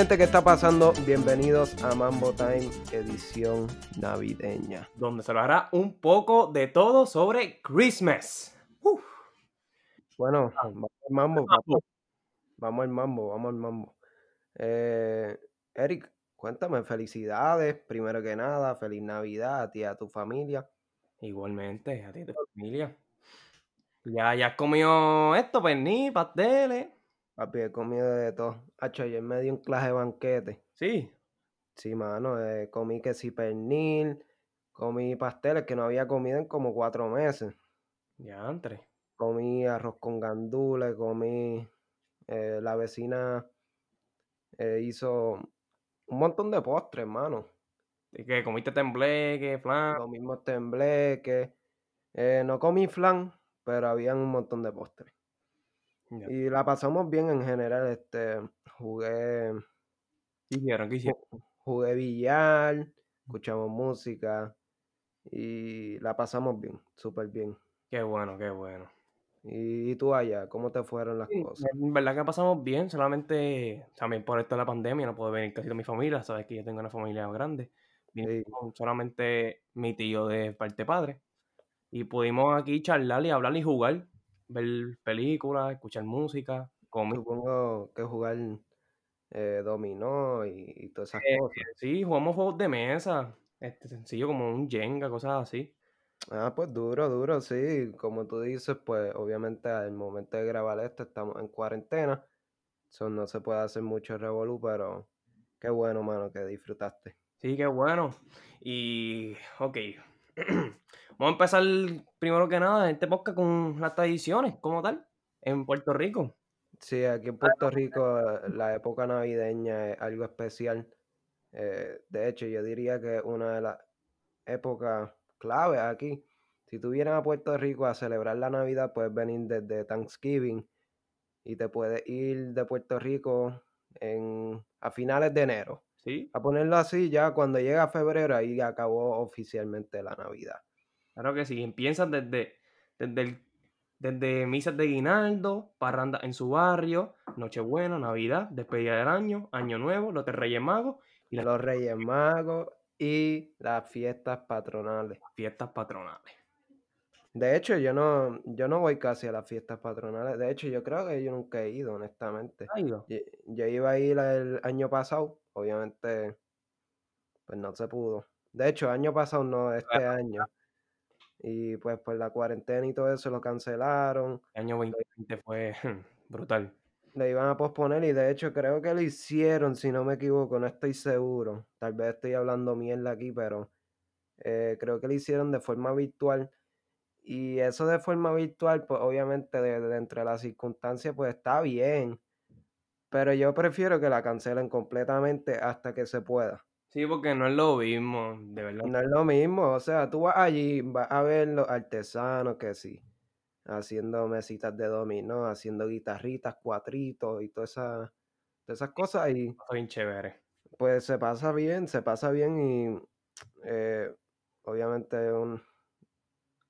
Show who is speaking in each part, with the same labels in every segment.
Speaker 1: Gente, ¿qué está pasando? Bienvenidos a Mambo Time, edición navideña.
Speaker 2: donde se hablará un poco de todo sobre Christmas. Uf.
Speaker 1: Bueno,
Speaker 2: Ah.
Speaker 1: vamos al mambo. Vamos al mambo, vamos al mambo. Eh, Eric, cuéntame, felicidades, primero que nada, feliz Navidad a ti y a tu familia.
Speaker 2: Igualmente, a ti y tu familia. Ya, ya has comido esto, pernil, pasteles.
Speaker 1: Papi, he comido de todo. Hacho, ayer me di un clase de banquete.
Speaker 2: Sí.
Speaker 1: Sí, mano, eh, comí que sí pernil, comí pasteles que no había comido en como cuatro meses.
Speaker 2: Ya, entre.
Speaker 1: Comí arroz con gandules, comí... eh, la vecina eh, hizo un montón de postres, hermano.
Speaker 2: ¿Y que comiste tembleque, flan?
Speaker 1: Los mismos tembleques. Eh, no comí flan, pero habían un montón de postres. Y la pasamos bien en general. Este, jugué,
Speaker 2: ¿Qué hicieron? ¿Qué hicieron?
Speaker 1: ju- jugué billar, escuchamos música y la pasamos bien, súper bien.
Speaker 2: Qué bueno, qué bueno.
Speaker 1: ¿Y, y tú allá, cómo te fueron las
Speaker 2: Sí,
Speaker 1: cosas?
Speaker 2: en verdad que pasamos bien, solamente también por esto de la pandemia no puedo venir casi toda mi familia, sabes que yo tengo una familia grande.
Speaker 1: Sí.
Speaker 2: solamente mi tío de parte padre. Y pudimos aquí charlar y hablar y jugar, ver películas, escuchar música, comer.
Speaker 1: Supongo que jugar eh, dominó y, y todas esas
Speaker 2: Eh,
Speaker 1: cosas.
Speaker 2: sí, jugamos juegos de mesa, este, sencillo como un Jenga, cosas así.
Speaker 1: Ah, pues duro, duro, sí. Como tú dices, pues obviamente al momento de grabar esto estamos en cuarentena. So, no se puede hacer mucho revolú, pero qué bueno, mano, que disfrutaste.
Speaker 2: Sí, qué bueno. Y, ok. Vamos a empezar primero que nada en este podcast con las tradiciones, como tal, en Puerto Rico.
Speaker 1: Sí, aquí en Puerto Rico eh, la época navideña es algo especial. Eh, de hecho, yo diría que es una de las épocas claves aquí. Si tú vienes a Puerto Rico a celebrar la Navidad, puedes venir desde Thanksgiving y te puedes ir de Puerto Rico en, a finales de enero.
Speaker 2: Sí,
Speaker 1: A ponerlo así, ya cuando llega febrero, ahí acabó oficialmente la Navidad.
Speaker 2: Claro que sí. Empiezan desde, desde, el- desde misas de guinaldo, parranda en su barrio, Nochebuena, Navidad, despedida del año, Año Nuevo, los Reyes Magos y
Speaker 1: Los Reyes Magos y las fiestas patronales.
Speaker 2: fiestas patronales.
Speaker 1: De hecho, yo no, yo no voy casi a las fiestas patronales. De hecho, yo creo que yo nunca he ido, honestamente.
Speaker 2: ¿Ha ido?
Speaker 1: Yo, yo iba a ir el año pasado, obviamente, pues no se pudo. De hecho, año pasado no, este año. Y pues por la cuarentena y todo eso lo cancelaron.
Speaker 2: El año 2020 fue brutal.
Speaker 1: Lo iban a posponer y de hecho creo que lo hicieron, si no me equivoco, no estoy seguro. Tal vez estoy hablando mierda aquí, pero eh, creo que lo hicieron de forma virtual. Y eso de forma virtual, pues obviamente de, de entre las circunstancias, pues está bien. Pero yo prefiero que la cancelen completamente hasta que se pueda.
Speaker 2: Sí, porque no es lo mismo, de verdad.
Speaker 1: No es lo mismo, o sea, tú vas allí, vas a ver los artesanos que sí, haciendo mesitas de dominó, haciendo guitarritas, cuatritos y todas esas, todas esas cosas y
Speaker 2: bien chévere.
Speaker 1: pues se pasa bien, se pasa bien y eh, obviamente un-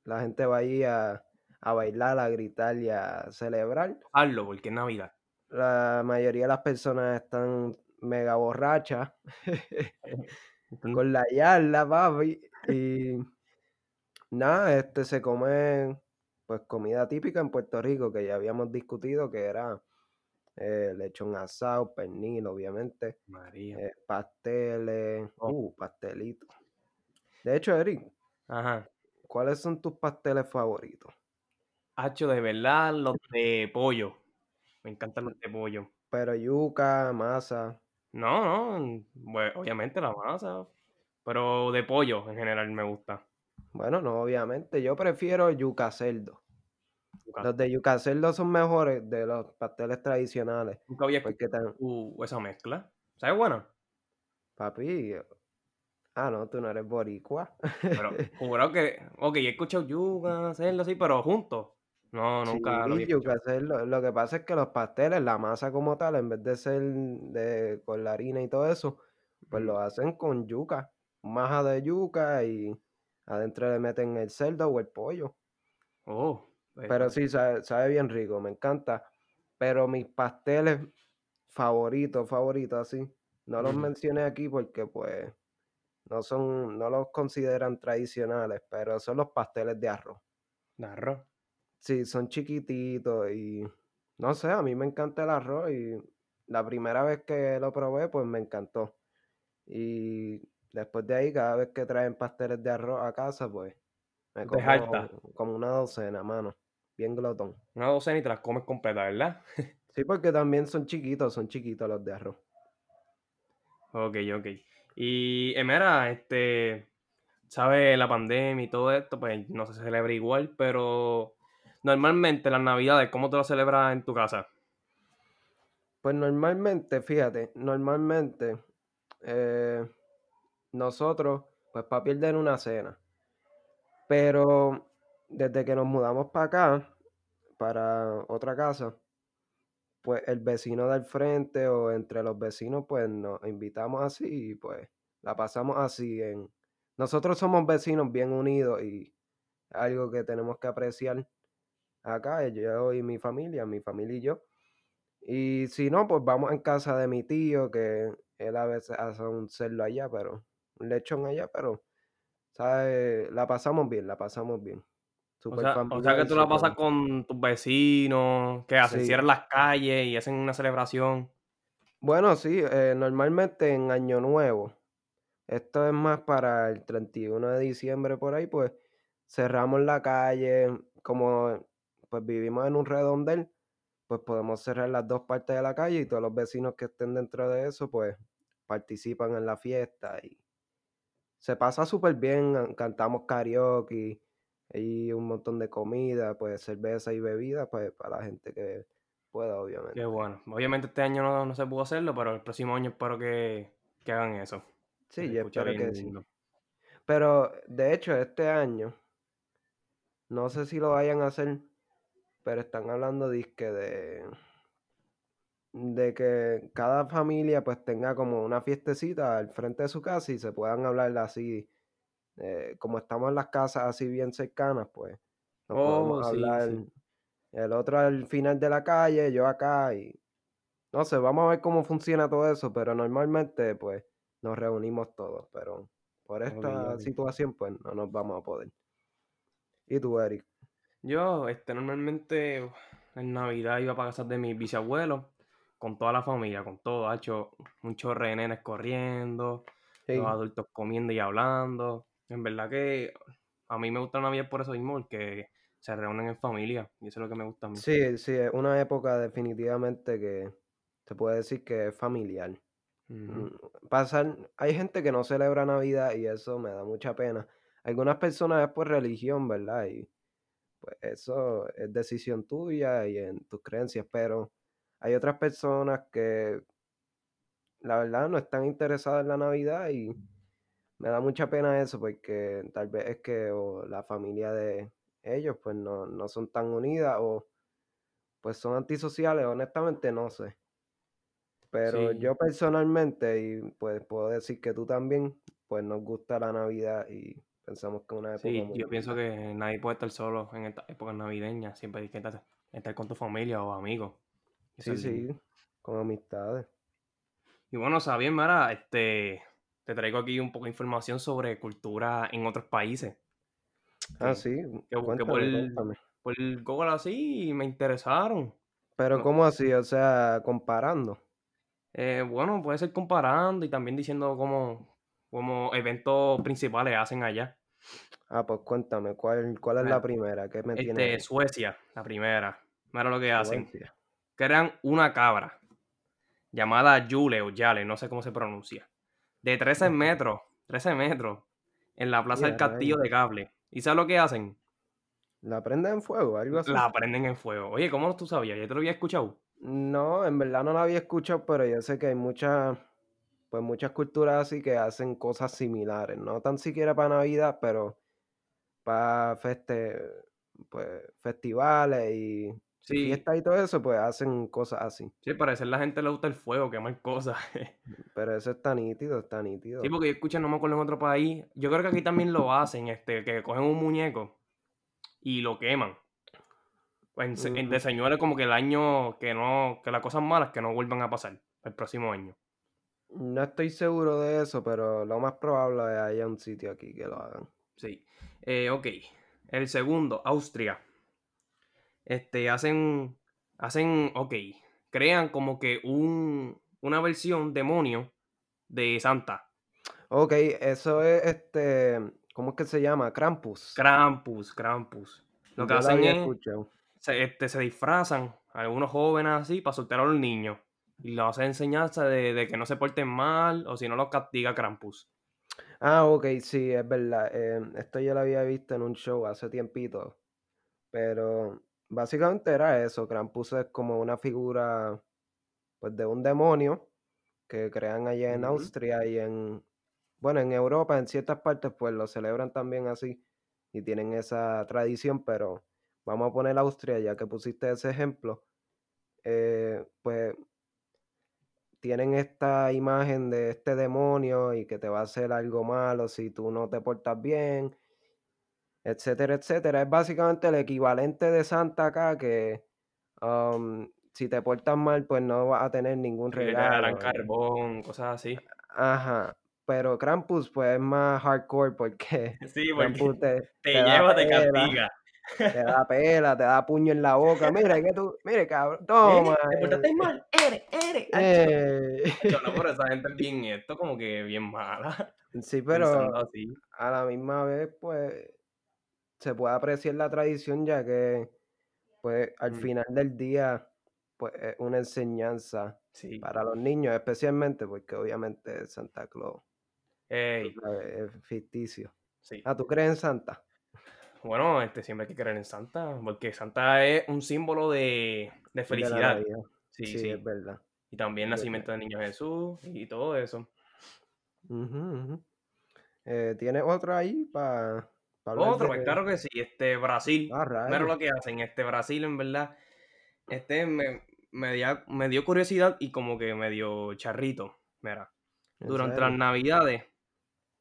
Speaker 1: la gente va allí a, a bailar, a gritar y a celebrar.
Speaker 2: Hazlo, porque es Navidad.
Speaker 1: La mayoría de las personas están mega
Speaker 2: Entonces,
Speaker 1: con la yarda, papi. Y nada, este se come pues comida típica en Puerto Rico que ya habíamos discutido que era eh, lechón asado, pernil, obviamente,
Speaker 2: María.
Speaker 1: eh, pasteles,
Speaker 2: Oh.
Speaker 1: uh, pastelitos. De hecho, Eric,
Speaker 2: Ajá.
Speaker 1: ¿cuáles son tus pasteles favoritos?
Speaker 2: Hacho, de verdad, los de pollo. Me encantan los de pollo.
Speaker 1: Pero yuca, masa.
Speaker 2: No, no, pues, obviamente la masa, pero de pollo en general me gusta.
Speaker 1: Bueno, no, obviamente. Yo prefiero yuca cerdo. Los de yuca cerdo son mejores de los pasteles tradicionales.
Speaker 2: nunca había
Speaker 1: Porque
Speaker 2: escuchado uh, esa mezcla. ¿Sabes buena?
Speaker 1: papi. Ah, no, tú no eres boricua.
Speaker 2: Pero jurado que, ok, he escuchado yuca, cerdo así, pero juntos. No, nunca lo
Speaker 1: Sí,
Speaker 2: había
Speaker 1: yuca cerdo. Lo que pasa es que los pasteles, la masa como tal, en vez de ser de, con la harina y todo eso, pues
Speaker 2: Mm,
Speaker 1: lo hacen con yuca. Maja de yuca y adentro le meten el cerdo o el pollo.
Speaker 2: Oh, pues,
Speaker 1: Pero sí, sabe, sabe bien rico, me encanta. Pero mis pasteles favoritos, favoritos, así. No los
Speaker 2: Ujú.
Speaker 1: mencioné aquí porque, pues, no son no los consideran tradicionales, pero son los pasteles de arroz.
Speaker 2: ¿De arroz?
Speaker 1: Sí, son chiquititos y no sé, a mí me encanta el arroz y la primera vez que lo probé, pues me encantó. Y después de ahí, cada vez que traen pasteles de arroz a casa, pues me como como una docena, mano, bien glotón.
Speaker 2: Una docena y te las comes completas, ¿verdad?
Speaker 1: Sí, porque también son chiquitos, son chiquitos los de arroz.
Speaker 2: Okey, okey. Y, eh, mira, este, ¿sabes? La pandemia y todo esto, pues, no se celebra igual, pero normalmente las navidades, ¿cómo tú las celebras en tu casa?
Speaker 1: Pues normalmente, fíjate, normalmente, eh, nosotros, pues papi él una cena. Pero desde que nos mudamos para acá, para otra casa, pues el vecino del frente o entre los vecinos, pues nos invitamos así y pues la pasamos así en nosotros somos vecinos bien unidos y algo que tenemos que apreciar acá, eh, yo y mi familia, mi familia y yo. Y si no, pues vamos en casa de mi tío, que él a veces hace un cerdo allá, pero un lechón allá, pero, ¿sabes? La pasamos bien, la pasamos bien.
Speaker 2: O
Speaker 1: Súper
Speaker 2: sea o sea, que tú la pasas con tus vecinos, ¿qué hacen?
Speaker 1: Sí.
Speaker 2: ¿Cierran las calles y hacen una celebración?
Speaker 1: Bueno, sí, eh, normalmente en Año Nuevo, esto es más para el 31 de diciembre por ahí, pues cerramos la calle, como pues vivimos en un redondel, pues podemos cerrar las 2 partes de la calle y todos los vecinos que estén dentro de eso, pues participan en la fiesta y se pasa súper bien, cantamos karaoke y un montón de comida, pues cerveza y bebida, pues para la gente que pueda,
Speaker 2: Qué
Speaker 1: obviamente.
Speaker 2: bueno. Obviamente este año no no se pudo hacerlo, pero el próximo año espero que que hagan eso,
Speaker 1: Sí, yo espero que sí. Pero de hecho, este año, no sé si lo vayan a hacer, pero están hablando dizque de de que cada familia, pues, tenga como una fiestecita al frente de su casa y se puedan hablar así, eh, como estamos en las casas así bien cercanas, pues, nos podemos
Speaker 2: Oh, sí,
Speaker 1: hablar,
Speaker 2: sí.
Speaker 1: el otro al final de la calle, yo acá y no sé, vamos a ver cómo funciona todo eso, pero normalmente, pues, nos reunimos todos, pero por esta situación, pues, no nos vamos a poder. ¿Y tú, Eric?
Speaker 2: Yo, este, normalmente en Navidad iba para casa de mis bisabuelos, con toda la familia, con todo, hacho, un chorro de nenes corriendo, los adultos comiendo y hablando. En verdad que a mí me gusta la Navidad por eso mismo, porque se reúnen en familia, y eso es lo que me gusta a mí.
Speaker 1: Sí, sí, es una época definitivamente que se puede decir que es familiar. Pasar hay gente que no celebra Navidad y eso me da mucha pena. Algunas personas es por religión, ¿verdad? Y, pues, eso es decisión tuya y en tus creencias, pero hay otras personas que la verdad no están interesadas en la Navidad y me da mucha pena eso, porque tal vez es que o la familia de ellos, pues, no no son tan unidas o Pues son antisociales, honestamente no sé. Pero
Speaker 2: Sí,
Speaker 1: yo personalmente, y pues puedo decir que tú también, pues nos gusta la Navidad y pensamos que una época
Speaker 2: sí,
Speaker 1: muy
Speaker 2: yo pienso que nadie puede estar solo en estas épocas navideñas, siempre hay que estar, estar con tu familia o amigos,
Speaker 1: Sí, sí, con amistades.
Speaker 2: Y bueno, Sabien, Mara, este, te traigo aquí un poco de información sobre cultura en otros países,
Speaker 1: Ah,
Speaker 2: que,
Speaker 1: sí,
Speaker 2: que busqué por,
Speaker 1: cuéntame, cuéntame.
Speaker 2: por Google así y me interesaron.
Speaker 1: Pero
Speaker 2: No,
Speaker 1: ¿cómo así? O sea, comparando.
Speaker 2: eh, bueno, puede ser comparando y también diciendo cómo, cómo eventos principales hacen allá.
Speaker 1: Ah, pues cuéntame, ¿cuál, cuál es la primera? ¿Qué me
Speaker 2: este,
Speaker 1: ahí?
Speaker 2: Suecia, la primera. Mira lo que hacen.
Speaker 1: Suecia.
Speaker 2: Crean una cabra llamada Yule o Yale, no sé cómo se pronuncia, de 13 metros, 13 metros, en la plaza del Castillo de Cable. ¿Y sabes lo que hacen?
Speaker 1: ¿La prenden en fuego? ¿Algo así?
Speaker 2: La prenden en fuego. Oye, ¿cómo tú sabías? ¿Ya te lo había escuchado?
Speaker 1: No, en verdad no la había escuchado, pero yo sé que hay muchas, pues muchas culturas así que hacen cosas similares, no tan siquiera para Navidad, pero para feste, pues, festivales y,
Speaker 2: Sí,
Speaker 1: fiestas y todo eso, pues hacen cosas así.
Speaker 2: sí, parece que a la gente le gusta el fuego, quemar cosas.
Speaker 1: Pero eso está nítido, está
Speaker 2: Sí,
Speaker 1: nítido.
Speaker 2: porque yo escuché, no me acuerdo en otro país. Yo creo que aquí también lo hacen, este, que cogen un muñeco y lo queman. Pues en, en
Speaker 1: Ujú.
Speaker 2: de señores como que el año que no, que las cosas malas que no vuelvan a pasar el próximo año.
Speaker 1: No estoy seguro de eso, pero lo más probable es que haya un sitio aquí que lo hagan.
Speaker 2: Sí. Eh, ok. El segundo, Austria. Este, hacen, hacen, ok, crean como que un, una versión demonio de Santa.
Speaker 1: Ok, eso es este, ¿cómo es que se llama? Krampus.
Speaker 2: Krampus, Krampus. Lo que
Speaker 1: Yo
Speaker 2: hacen es, se, este, se disfrazan algunos jóvenes así para soltar a los niños. Y los hacen enseñanza de, de que no se porten mal o si no los castiga Krampus.
Speaker 1: Ah, ok, sí, es verdad. eh, esto yo lo había visto en un show hace tiempito. Pero básicamente era eso. Krampus es como una figura, pues, de un demonio que crean allá en. Austria y en, bueno, en Europa, en ciertas partes, pues lo celebran también así y tienen esa tradición, pero vamos a poner Austria, ya que pusiste ese ejemplo. eh, pues tienen esta imagen de este demonio y que te va a hacer algo malo si tú no te portas bien, etcétera, etcétera. Es básicamente el equivalente de Santa acá que am, si te portas mal, pues no vas a tener ningún regalo. y-
Speaker 2: carbón, cosas así.
Speaker 1: Ajá. Pero Krampus, pues es más hardcore porque
Speaker 2: Sí, porque
Speaker 1: Krampus te,
Speaker 2: te
Speaker 1: te da
Speaker 2: lleva, te castiga.
Speaker 1: Te da pela, te da puño en la boca. Mire, que tú, mire, cabrón, toma.
Speaker 2: ¿Te portaste
Speaker 1: eh,
Speaker 2: mal? Eres, eres,
Speaker 1: eh.
Speaker 2: No, pero esa gente es bien esto, como que bien mala,
Speaker 1: Sí, pero
Speaker 2: así.
Speaker 1: a la misma vez, pues, se puede apreciar la tradición, ya que, pues, al
Speaker 2: Mm,
Speaker 1: final del día, pues, es una enseñanza
Speaker 2: sí.
Speaker 1: para los niños, especialmente porque obviamente Santa Claus, tú
Speaker 2: Ey,
Speaker 1: sabes, es ficticio.
Speaker 2: sí.
Speaker 1: Ah, ¿tú crees en Santa?
Speaker 2: Bueno, este, siempre hay que creer en Santa, porque Santa es un símbolo de, de felicidad. Sí,
Speaker 1: Sí, es verdad,
Speaker 2: Y también
Speaker 1: es verdad.
Speaker 2: nacimiento del niño Jesús y todo eso.
Speaker 1: Eh, ¿tienes otro ahí para hablar
Speaker 2: Otro, pues claro que sí, este Brasil.
Speaker 1: ah,
Speaker 2: lo que hacen, este Brasil en verdad. Este me, me, dio, me dio curiosidad y como que me dio charrito. Mira,
Speaker 1: ¿En
Speaker 2: durante las navidades,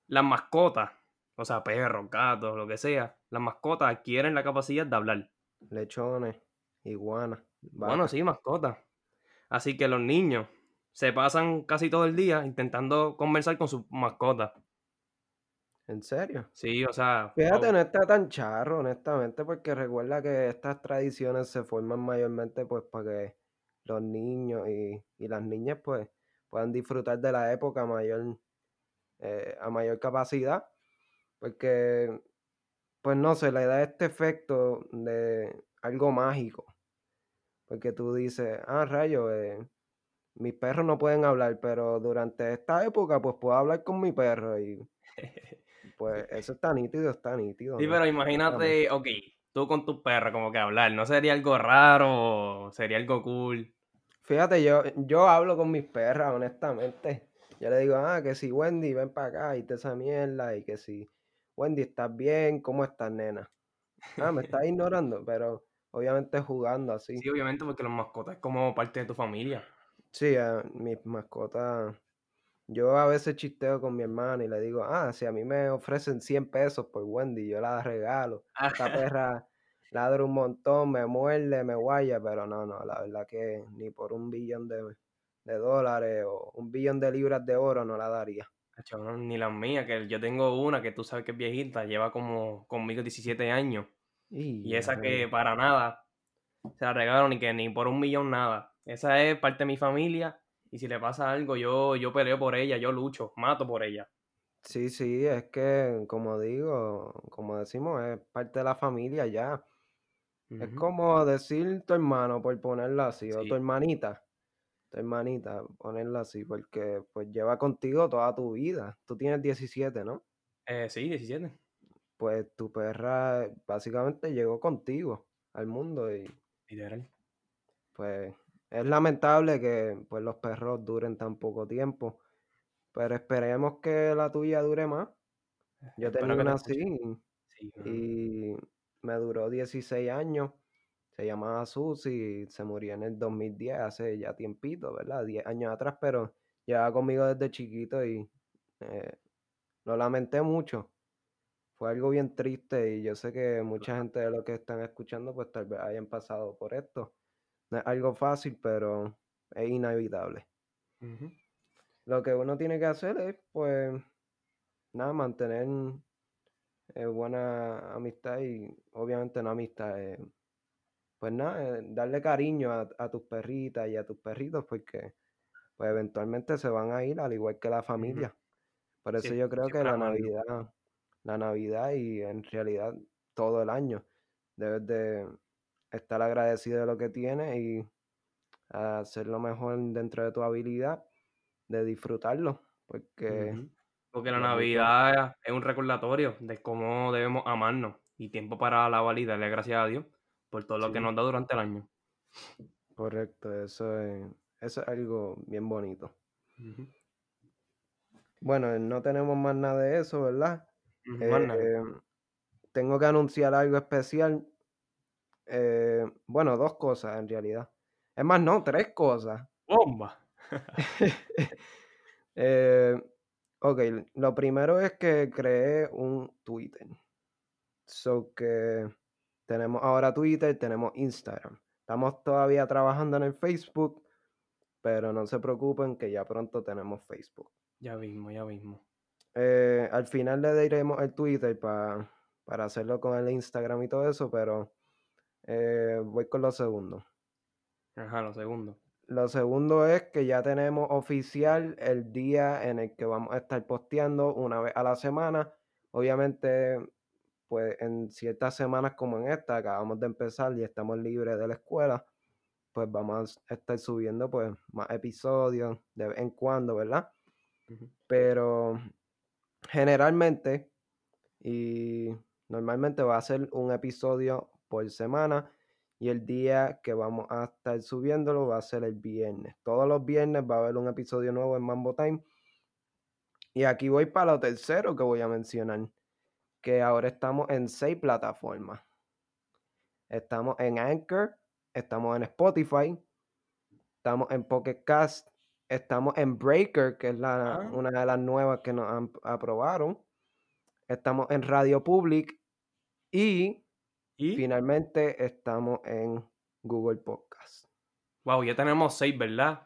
Speaker 2: las mascotas, o sea, perros, gatos, lo que sea, las mascotas adquieren la capacidad de hablar.
Speaker 1: Lechones, iguanas,
Speaker 2: Bueno, sí, mascotas. Así que los niños se pasan casi todo el día intentando conversar con sus mascotas.
Speaker 1: ¿En serio?
Speaker 2: Sí, o sea,
Speaker 1: Fíjate,
Speaker 2: wow.
Speaker 1: no está tan charro, honestamente, porque recuerda que estas tradiciones se forman mayormente pues para que los niños y, y las niñas pues puedan disfrutar de la época mayor, eh, a mayor capacidad, porque pues no sé, le da este efecto de algo mágico, porque tú dices, ah, rayo, eh, mis perros no pueden hablar, pero durante esta época pues puedo hablar con mi perro y pues eso está nítido, está nítido,
Speaker 2: Sí,
Speaker 1: ¿no?
Speaker 2: pero imagínate, ok, tú con tu perro como que hablar, ¿no sería algo raro sería algo cool?
Speaker 1: Fíjate, yo, yo hablo con mis perras, honestamente. Yo le digo, ah, que si Wendy, ven para acá y te esa mierda, y que si Wendy, ¿estás bien? ¿Cómo estás, nena? Ah, me estás ignorando, pero obviamente jugando así.
Speaker 2: Sí, obviamente porque los mascotas es como parte de tu familia.
Speaker 1: Sí, a mis mascotas, yo a veces chisteo con mi hermana y le digo, ah, si a mí me ofrecen 100 pesos por Wendy, yo la regalo. Esta perra ladra un montón, me muerde, me guaya, pero no, no, la verdad que ni por un billón de, de dólares o un billón de libras de oro no la daría.
Speaker 2: Ni las mías, que yo tengo una que tú sabes que es viejita, lleva como conmigo 17 años. Y
Speaker 1: Y
Speaker 2: esa que para nada se la regalo ni que ni por un millón nada. Esa es parte de mi familia y si le pasa algo yo, yo peleo por ella, yo lucho, mato por ella.
Speaker 1: Sí, sí, es que, como digo, como decimos, es parte de la familia ya. Es como decir tu hermano, por ponerlo así, o tu hermanita. Tu hermanita, ponerla así, porque pues lleva contigo toda tu vida. Tú tienes 17, ¿no?
Speaker 2: eh, sí, 17.
Speaker 1: Pues tu perra básicamente llegó contigo al mundo y
Speaker 2: Literal.
Speaker 1: pues es lamentable que pues los perros duren tan poco tiempo, pero esperemos que la tuya dure más. Yo
Speaker 2: Espero
Speaker 1: tenía
Speaker 2: que te
Speaker 1: una así
Speaker 2: Sí,
Speaker 1: y me duró 16 años. Se llamaba Susi, se murió en el 2010, hace ya tiempito, ¿verdad? 10 años atrás, pero llevaba conmigo desde chiquito y eh, lo lamenté mucho. fue algo bien triste y yo sé que mucha gente de los que están escuchando pues tal vez hayan pasado por esto. No es algo fácil, pero es inevitable. Lo que uno tiene que hacer es pues nada, mantener eh, buena amistad y obviamente no amistad, eh, pues nada, eh, darle cariño a, a tus perritas y a tus perritos porque pues eventualmente se van a ir al igual que la familia. Por eso yo creo que la. Navidad, la Navidad y en realidad todo el año debes de estar agradecido de lo que tienes y hacer lo mejor dentro de tu habilidad de disfrutarlo, porque.
Speaker 2: Porque la Navidad es un recordatorio de cómo debemos amarnos y tiempo para alabar y darle gracias a Dios por todo lo que nos da durante el año.
Speaker 1: correcto, eso es, eso es algo bien bonito. Bueno, no tenemos más nada de eso, ¿verdad?
Speaker 2: Más nada.
Speaker 1: Eh, tengo que anunciar algo especial. eh, bueno, dos cosas en realidad. Es más, no, tres cosas.
Speaker 2: ¡Bomba!
Speaker 1: Eh, ok, lo primero es que creé un Twitter. So que tenemos ahora Twitter, tenemos Instagram. Estamos todavía trabajando en el Facebook, pero no se preocupen que ya pronto tenemos Facebook.
Speaker 2: Ya mismo, ya mismo.
Speaker 1: Eh, al final le diremos el Twitter pa- para hacerlo con el Instagram y todo eso, pero eh, voy con lo segundo.
Speaker 2: Ajá, lo segundo.
Speaker 1: Lo segundo es que ya tenemos oficial el día en el que vamos a estar posteando una vez a la semana. Obviamente, pues en ciertas semanas como en esta, acabamos de empezar y estamos libres de la escuela, pues vamos a estar subiendo pues más episodios de vez en cuando, ¿verdad? Pero generalmente y normalmente va a ser un episodio por semana y el día que vamos a estar subiéndolo va a ser el viernes. Todos los viernes va a haber un episodio nuevo en Mambo Time. Y aquí voy para lo tercero que voy a mencionar, que ahora estamos en seis plataformas. Estamos en Anchor, estamos en Spotify, estamos en Pocket Cast, estamos en Breaker, que es la,
Speaker 2: Ah,
Speaker 1: una de las nuevas que nos han- aprobaron. Estamos en Radio Public y
Speaker 2: y,
Speaker 1: finalmente estamos en Google Podcast.
Speaker 2: wow, ya tenemos seis, ¿verdad?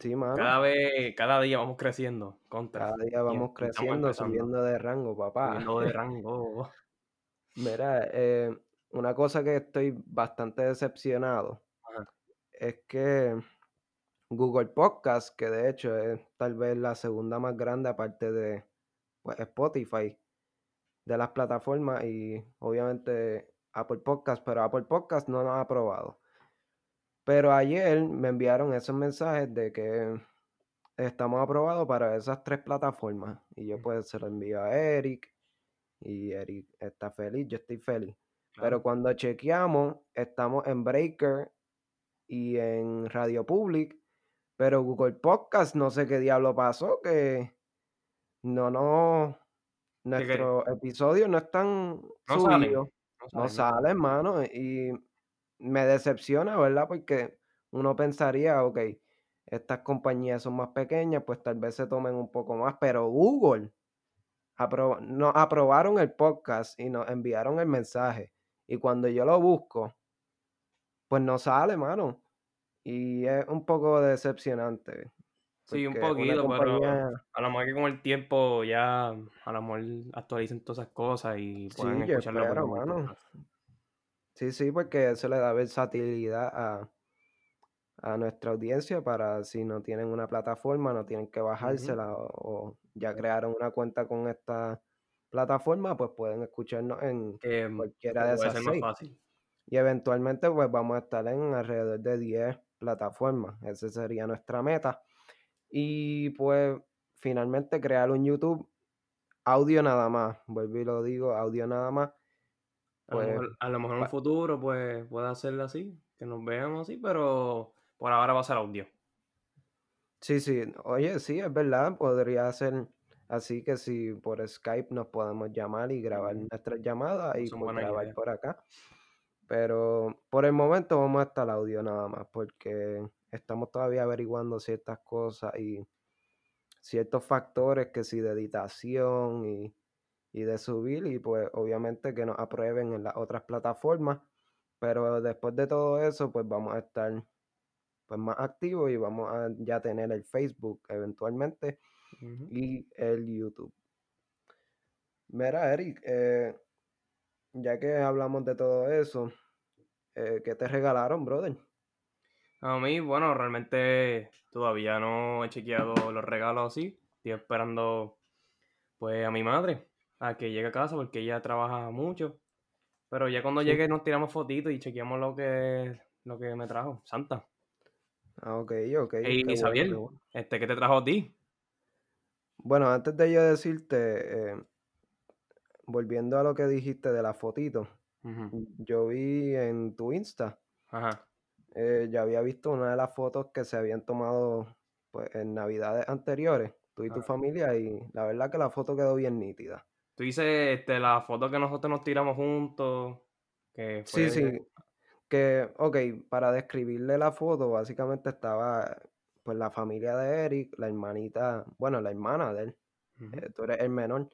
Speaker 1: Sí, mano.
Speaker 2: Cada vez, cada día vamos creciendo. Contra.
Speaker 1: Cada día vamos creciendo, subiendo de rango, papá.
Speaker 2: Subiendo de rango.
Speaker 1: Mira, eh, una cosa que estoy bastante decepcionado
Speaker 2: Ajá.
Speaker 1: es que Google Podcast, que de hecho es tal vez la segunda más grande aparte de pues, Spotify, de las plataformas y obviamente Apple Podcast, pero Apple Podcast no nos ha aprobado. Pero ayer me enviaron esos mensajes de que estamos aprobados para esas tres plataformas. Y yo pues se lo envío a Eric y Eric está feliz, yo estoy feliz. Pero cuando chequeamos, estamos en Breaker y en Radio Public, pero Google Podcast no sé qué diablo pasó, que no, no, nuestros episodios no están
Speaker 2: No
Speaker 1: subidos,
Speaker 2: No
Speaker 1: no
Speaker 2: salen, no salen.
Speaker 1: salen, mano, y me decepciona, ¿verdad? Porque uno pensaría, ok, estas compañías son más pequeñas, pues tal vez se tomen un poco más, pero Google apro- nos aprobaron el podcast y nos enviaron el mensaje. Y cuando yo lo busco, pues no sale, mano. Y es un poco decepcionante.
Speaker 2: Sí, un poquito, pero a lo mejor que con el tiempo ya a lo mejor actualicen todas esas cosas y puedan
Speaker 1: sí,
Speaker 2: escucharlo
Speaker 1: espero, mano. Sí, sí, porque eso le da versatilidad a, a nuestra audiencia para si no tienen una plataforma, no tienen que bajársela o, o ya crearon una cuenta con esta plataforma, pues pueden escucharnos en
Speaker 2: mm,
Speaker 1: cualquiera de esas seis.
Speaker 2: fácil.
Speaker 1: Y eventualmente pues vamos a estar en alrededor de 10 plataformas. Esa sería nuestra meta. Y pues finalmente crear un YouTube audio nada más. Vuelvo y lo digo, audio nada más.
Speaker 2: A lo
Speaker 1: Pues
Speaker 2: mejor, a lo mejor en un futuro pues puede hacerlo así, que nos veamos así, pero por ahora va a ser audio.
Speaker 1: sí, sí. Oye, sí, es verdad. Podría ser así que si por Skype nos podemos llamar y grabar nuestras llamadas y pues grabar por acá. Pero por el momento vamos a estar audio nada más porque estamos todavía averiguando ciertas cosas y ciertos factores que si de editación y y de subir y pues obviamente que nos aprueben en las otras plataformas. Pero después de todo eso, pues vamos a estar pues más activos y vamos a ya tener el Facebook eventualmente y el YouTube. Mira, Eric, eh, ya que hablamos de todo eso, eh, ¿qué te regalaron, brother?
Speaker 2: A mí, bueno, realmente todavía no he chequeado los regalos así. Estoy esperando, pues, a mi madre a que llegue a casa porque ella trabaja mucho. Pero ya cuando llegue nos tiramos fotitos y chequeamos lo que, lo que me trajo, Santa.
Speaker 1: Ah, ok, ok.
Speaker 2: Y Isabel, este, ¿qué te trajo a ti?
Speaker 1: Bueno, antes de yo decirte, eh, volviendo a lo que dijiste de la fotito, yo vi en tu Insta,
Speaker 2: Ajá.
Speaker 1: Eh, ya había visto una de las fotos que se habían tomado pues, en navidades anteriores, tú y tu familia, y la verdad que la foto quedó bien nítida.
Speaker 2: Tú dices este, la foto que nosotros nos tiramos juntos. Que
Speaker 1: Sí, sí. Que, ok, para describirle la foto, básicamente estaba pues la familia de Eric, la hermanita, bueno, la hermana de él, eh, tú eres el menor.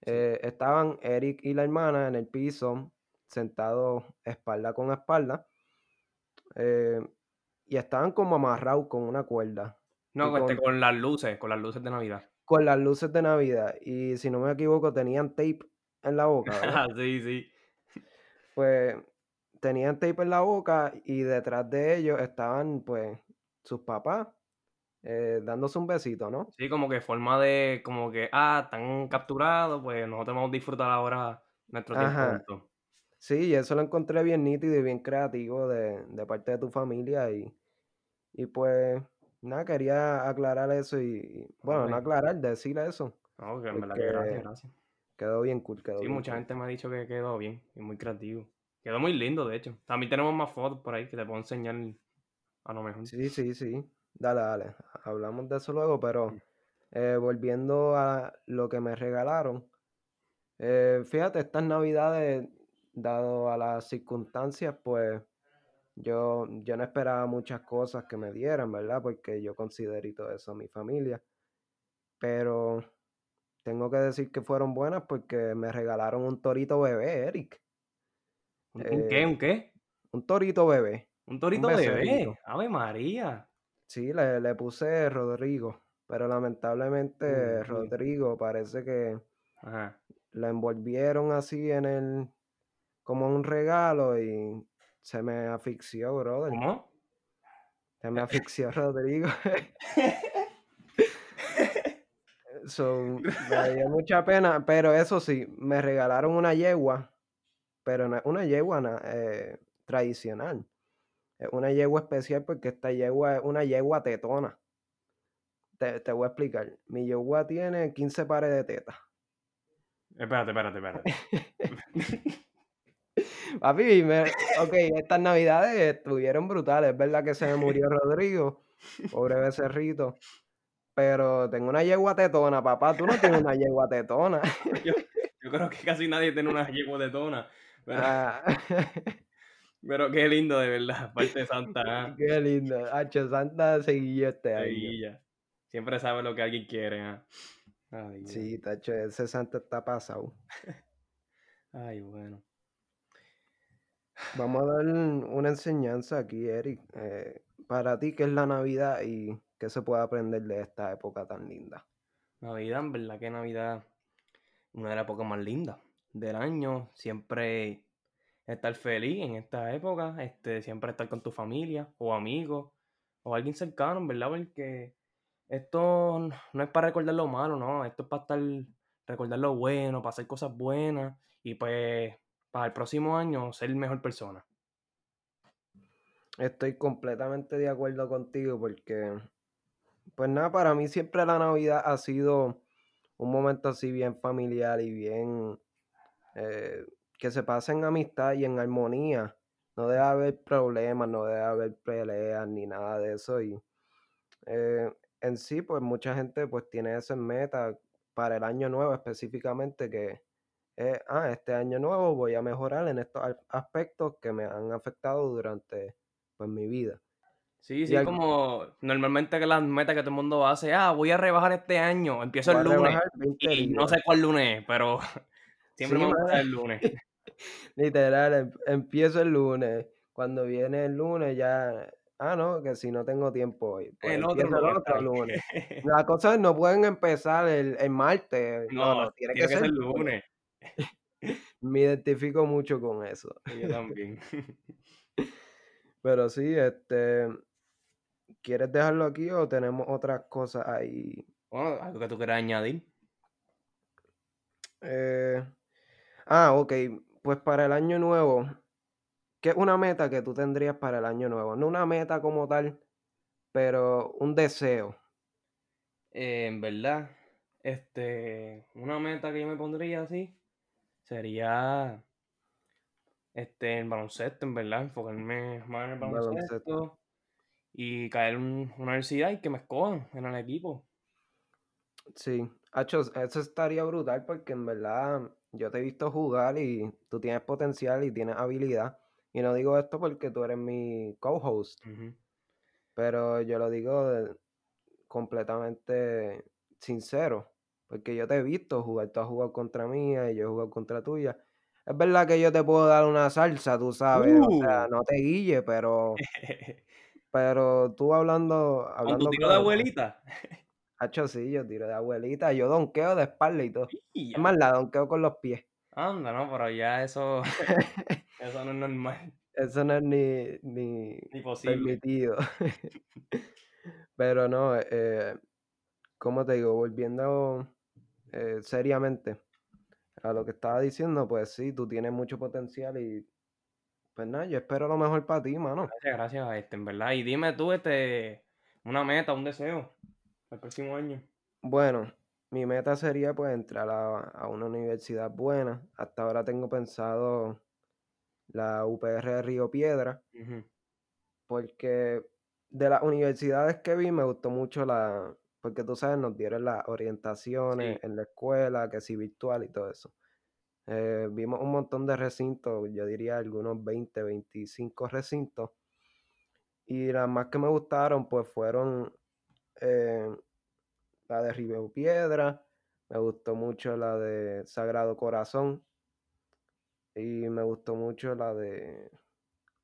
Speaker 1: Eh, estaban Eric y la hermana en el piso, sentados espalda con espalda. Eh, y estaban como amarrados con una cuerda.
Speaker 2: No, este, con, las luces, con las luces de Navidad.
Speaker 1: Con las luces de Navidad. Y si no me equivoco, tenían tape en la boca.
Speaker 2: sí, sí.
Speaker 1: Pues tenían tape en la boca y detrás de ellos estaban, pues, sus papás eh, dándose un besito, ¿no?
Speaker 2: Sí, como que forma de, como que, ah, están capturados, pues nosotros vamos a disfrutar ahora nuestro tiempo.
Speaker 1: Sí, y eso lo encontré bien nítido y bien creativo de, parte de tu familia y, y pues nada, quería aclarar eso y, bueno, no aclarar, decirle eso.
Speaker 2: No, que en verdad que gracias, gracias.
Speaker 1: Quedó bien cool, quedó
Speaker 2: Sí, mucha gente me ha dicho que quedó bien y muy creativo. Quedó muy lindo, de hecho. También tenemos más fotos por ahí que te puedo enseñar a lo mejor.
Speaker 1: Sí, sí, sí. Dale, dale. Hablamos de eso luego, pero eh, volviendo a lo que me regalaron. Eh, fíjate, estas navidades dado a las circunstancias, pues yo, yo no esperaba muchas cosas que me dieran, ¿verdad? Porque yo considero todo eso a mi familia. Pero tengo que decir que fueron buenas porque me regalaron un torito bebé, Eric.
Speaker 2: ¿Un, qué? Eh, ¿Un qué?
Speaker 1: Un torito bebé.
Speaker 2: ¿Un torito bebé? ¡Ave María!
Speaker 1: Sí, le, le puse Rodrigo, pero lamentablemente Rodrigo parece que la envolvieron así en el como un regalo y se me asfixió, brother.
Speaker 2: ¿Cómo?
Speaker 1: Se me asfixió Rodrigo. so, me dio mucha pena, pero eso sí, me regalaron una yegua, pero una yegua eh, tradicional. Es una yegua especial porque esta yegua es una yegua tetona. Te, te voy a explicar. Mi yegua tiene 15 pares de tetas.
Speaker 2: Espérate, espérate, espérate.
Speaker 1: Papi, ok, estas navidades estuvieron brutales. Es verdad que se me murió Rodrigo, pobre becerrito. Pero tengo una yegua tetona, papá. Tú no tienes una yegua tetona.
Speaker 2: Yo, creo que casi nadie tiene una yegua tetona. Pero, ah. pero qué lindo, de verdad. Parte de Santa.
Speaker 1: Qué lindo. H. Santa seguía este año.
Speaker 2: Siempre sabe lo que alguien quiere. ¿ah?
Speaker 1: sí, tacho, ese Santa está pasado.
Speaker 2: Ay, bueno.
Speaker 1: Vamos a dar una enseñanza aquí, Eric. Eh, para ti, ¿qué es la Navidad y qué se puede aprender de esta época tan linda?
Speaker 2: Navidad, en verdad que Navidad una de las épocas más lindas del año. Siempre estar feliz en esta época, este, siempre estar con tu familia o amigos o alguien cercano, en verdad, porque esto no es para recordar lo malo, no, esto es para estar, recordar lo bueno, para hacer cosas buenas y pues para el próximo año ser mejor persona.
Speaker 1: Estoy completamente de acuerdo contigo porque, pues nada, para mí siempre la Navidad ha sido un momento así bien familiar y bien eh, que se pasa en amistad y en armonía. No debe haber problemas, no debe haber peleas ni nada de eso. Y eh, en sí, pues mucha gente pues tiene esa meta para el año nuevo específicamente que ah, este año nuevo voy a mejorar en estos aspectos que me han afectado durante pues, mi vida.
Speaker 2: Sí,
Speaker 1: Y
Speaker 2: sí,
Speaker 1: algo
Speaker 2: como normalmente que las metas que todo el mundo hace, ah, voy a rebajar este año, empiezo
Speaker 1: voy
Speaker 2: el lunes
Speaker 1: rebajar 20
Speaker 2: y no sé cuál lunes es, pero siempre
Speaker 1: Sí,
Speaker 2: me gusta el lunes.
Speaker 1: literal, em empiezo el lunes, cuando viene el lunes ya, ah, no, que si no tengo tiempo hoy, pues
Speaker 2: El otro
Speaker 1: empiezo el otro
Speaker 2: ahí.
Speaker 1: lunes. La cosa es no pueden empezar el el martes, no,
Speaker 2: No,
Speaker 1: no, tiene que
Speaker 2: tiene que
Speaker 1: ser lunes.
Speaker 2: lunes.
Speaker 1: Me identifico mucho con eso.
Speaker 2: Yo también.
Speaker 1: Pero sí, este, ¿quieres dejarlo aquí o tenemos otras cosas ahí?
Speaker 2: Bueno, algo que tú quieras añadir.
Speaker 1: Eh, ah, okey, pues para el año nuevo, ¿qué es una meta que tú tendrías para el año nuevo? No una meta como tal, pero un deseo.
Speaker 2: Eh, en verdad, este, una meta que yo me pondría así sería este, el baloncesto, en verdad, enfocarme más en el
Speaker 1: Baloncesto.
Speaker 2: baloncesto y caer en una universidad y que me escojan en el equipo.
Speaker 1: Sí, acho, eso estaría brutal porque en verdad yo te he visto jugar y tú tienes potencial y tienes habilidad. Y no digo esto porque tú eres mi co-host, pero yo lo digo completamente sincero, porque yo te he visto jugar, tú has jugado contra mía y yo he jugado contra tuya. Es verdad que yo te puedo dar una salsa, tú sabes, o sea,
Speaker 2: ¡Uh!
Speaker 1: no te guille, pero, pero tú hablando,
Speaker 2: Con tu
Speaker 1: hablando
Speaker 2: tiro de
Speaker 1: claro,
Speaker 2: abuelita.
Speaker 1: hacho, sí, yo tiro de abuelita, yo donkeo de espalda y todo. Es más, la donkeo con los pies.
Speaker 2: Anda, no, pero ya eso, eso no es normal,
Speaker 1: Eso no es ni, ni
Speaker 2: ni posible.
Speaker 1: permitido. Pero no, eh, como te digo, volviendo eh, seriamente a lo que estaba diciendo, pues sí, tú tienes mucho potencial y pues nada, yo espero lo mejor para ti, mano.
Speaker 2: Gracias, gracias, este, en verdad. Y dime tú, este, una meta, un deseo para el próximo año.
Speaker 1: Bueno, mi meta sería pues entrar a, a una universidad buena. Hasta ahora tengo pensado la UPR de Río Piedra, porque de las universidades que vi me gustó mucho la, porque tú sabes, nos dieron las orientaciones
Speaker 2: Sí,
Speaker 1: en la escuela, que sí virtual y todo eso. Eh, vimos un montón de recintos, yo diría algunos 20, 25 recintos, y las más que me gustaron pues fueron eh, la de Río Piedra, me gustó mucho la de Sagrado Corazón y me gustó mucho la de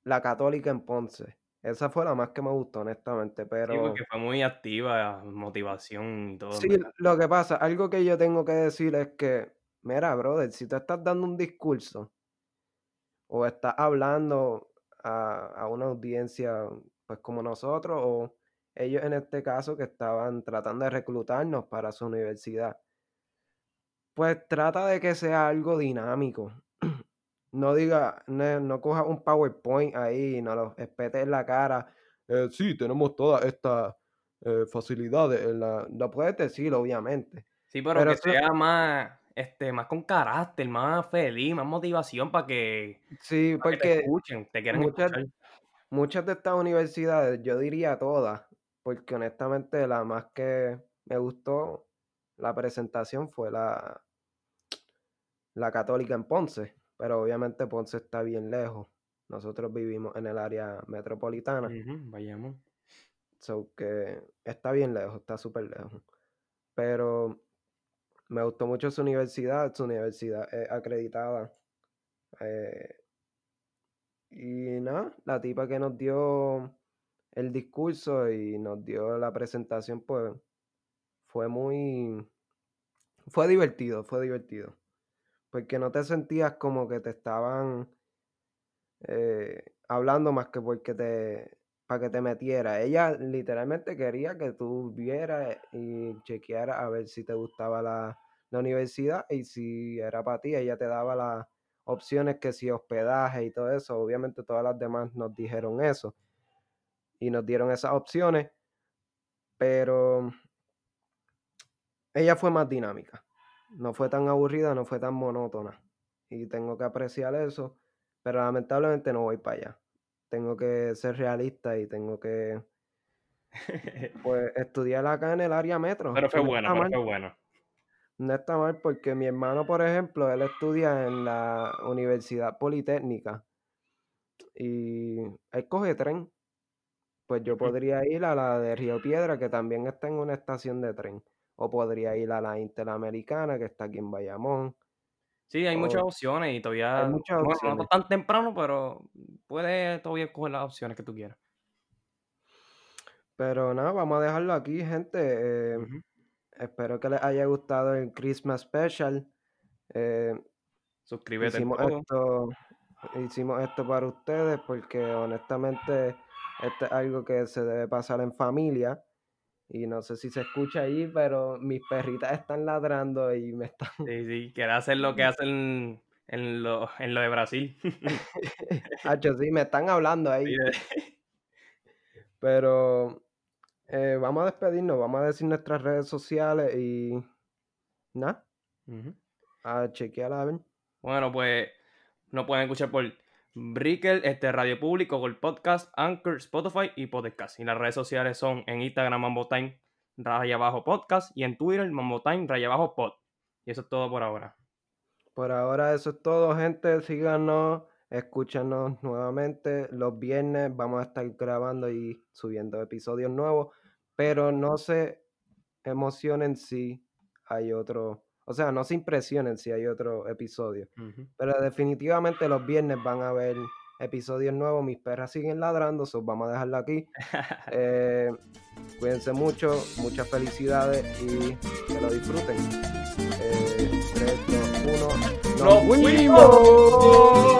Speaker 1: la Católica en Ponce. Esa fue la más que me gustó, honestamente,
Speaker 2: sí, porque
Speaker 1: pero
Speaker 2: fue muy activa, motivación y todo,
Speaker 1: sí,
Speaker 2: verdad.
Speaker 1: lo que pasa, algo que yo tengo que decir es que, mira, brother, si tú estás dando un discurso o estás hablando a, a una audiencia, pues como nosotros, o ellos en este caso que estaban tratando de reclutarnos para su universidad, pues trata de que sea algo dinámico. No diga, no, no coja un PowerPoint ahí y no lo espete en la cara. "Eh, sí, tenemos todas estas eh, facilidades. En la... Lo puedes decir, obviamente.
Speaker 2: Sí, pero
Speaker 1: Pero
Speaker 2: que
Speaker 1: eso,
Speaker 2: sea más, este, más con carácter, más feliz, más motivación para que,
Speaker 1: sí,
Speaker 2: para que te
Speaker 1: porque
Speaker 2: escuchen, te quieran
Speaker 1: muchas,
Speaker 2: escuchar.
Speaker 1: muchas de estas universidades, yo diría todas, porque honestamente la más que me gustó la presentación fue la, la Católica en Ponce, pero obviamente Ponce está bien lejos. Nosotros vivimos en el área metropolitana,
Speaker 2: vayamos.
Speaker 1: so que está bien lejos, está súper lejos. Pero me gustó mucho su universidad, su universidad es acreditada. eh, y nada, la tipa que nos dio el discurso y nos dio la presentación, pues fue muy, fue divertido, fue divertido. Porque no te sentías como que te estaban eh, hablando más que porque te, para que te metiera. Ella literalmente quería que tú vieras y chequearas a ver si te gustaba la, la universidad y si era para ti, ella te daba las opciones que si hospedaje y todo eso. Obviamente todas las demás nos dijeron eso y nos dieron esas opciones, pero ella fue más dinámica. No fue tan aburrida, no fue tan monótona. Y tengo que apreciar eso, pero lamentablemente no voy para allá. Tengo que ser realista y tengo que, pues, estudiar acá en el área metro,
Speaker 2: Pero fue
Speaker 1: no
Speaker 2: bueno, pero
Speaker 1: mal.
Speaker 2: fue bueno.
Speaker 1: No está mal porque mi hermano, por ejemplo, él estudia en la Universidad Politécnica y él coge tren pues yo podría ir a la de Río Piedra, que también está en una estación de tren. O podría ir a la Interamericana, que está aquí en Bayamón.
Speaker 2: Sí, hay muchas opciones y
Speaker 1: hay
Speaker 2: todavía,
Speaker 1: muchas
Speaker 2: bueno, no
Speaker 1: opciones.
Speaker 2: tan temprano, pero puedes todavía escoger las opciones que tú quieras.
Speaker 1: Pero nada, vamos a dejarlo aquí, gente. Eh, espero que les haya gustado el Christmas Special. Eh,
Speaker 2: Suscríbete
Speaker 1: hicimos esto, hicimos esto para ustedes porque honestamente esto es algo que se debe pasar en familia. Y no sé si se escucha ahí, pero mis perritas están ladrando y me están...
Speaker 2: Sí, sí, quiere hacer lo que hacen en lo, en lo de Brasil.
Speaker 1: Hacho, sí, me están hablando ahí. Pero eh, vamos a despedirnos, vamos a decir nuestras redes sociales y nada,
Speaker 2: Ujú.
Speaker 1: a chequear a ver.
Speaker 2: Bueno, pues nos pueden escuchar por Brickell, este Radio Público, por Podcast, Anchor, Spotify y Podcast. Y las redes sociales son en Instagram Mambo Time abajo podcast y en Twitter Mambo Time abajo pod. Y eso es todo por ahora.
Speaker 1: Por ahora eso es todo, gente. Síganos, escúchanos nuevamente. Los viernes vamos a estar grabando y subiendo episodios nuevos, pero no se emocionen si hay otro, o sea, no se impresionen si hay otro episodio. Pero definitivamente los viernes van a haber episodios nuevos. Mis perras siguen ladrando, so vamos a dejarlo aquí. Eh, cuídense mucho, muchas felicidades y que lo disfruten. Eh, 3, 2, 1.
Speaker 2: ¡Nos fuimos!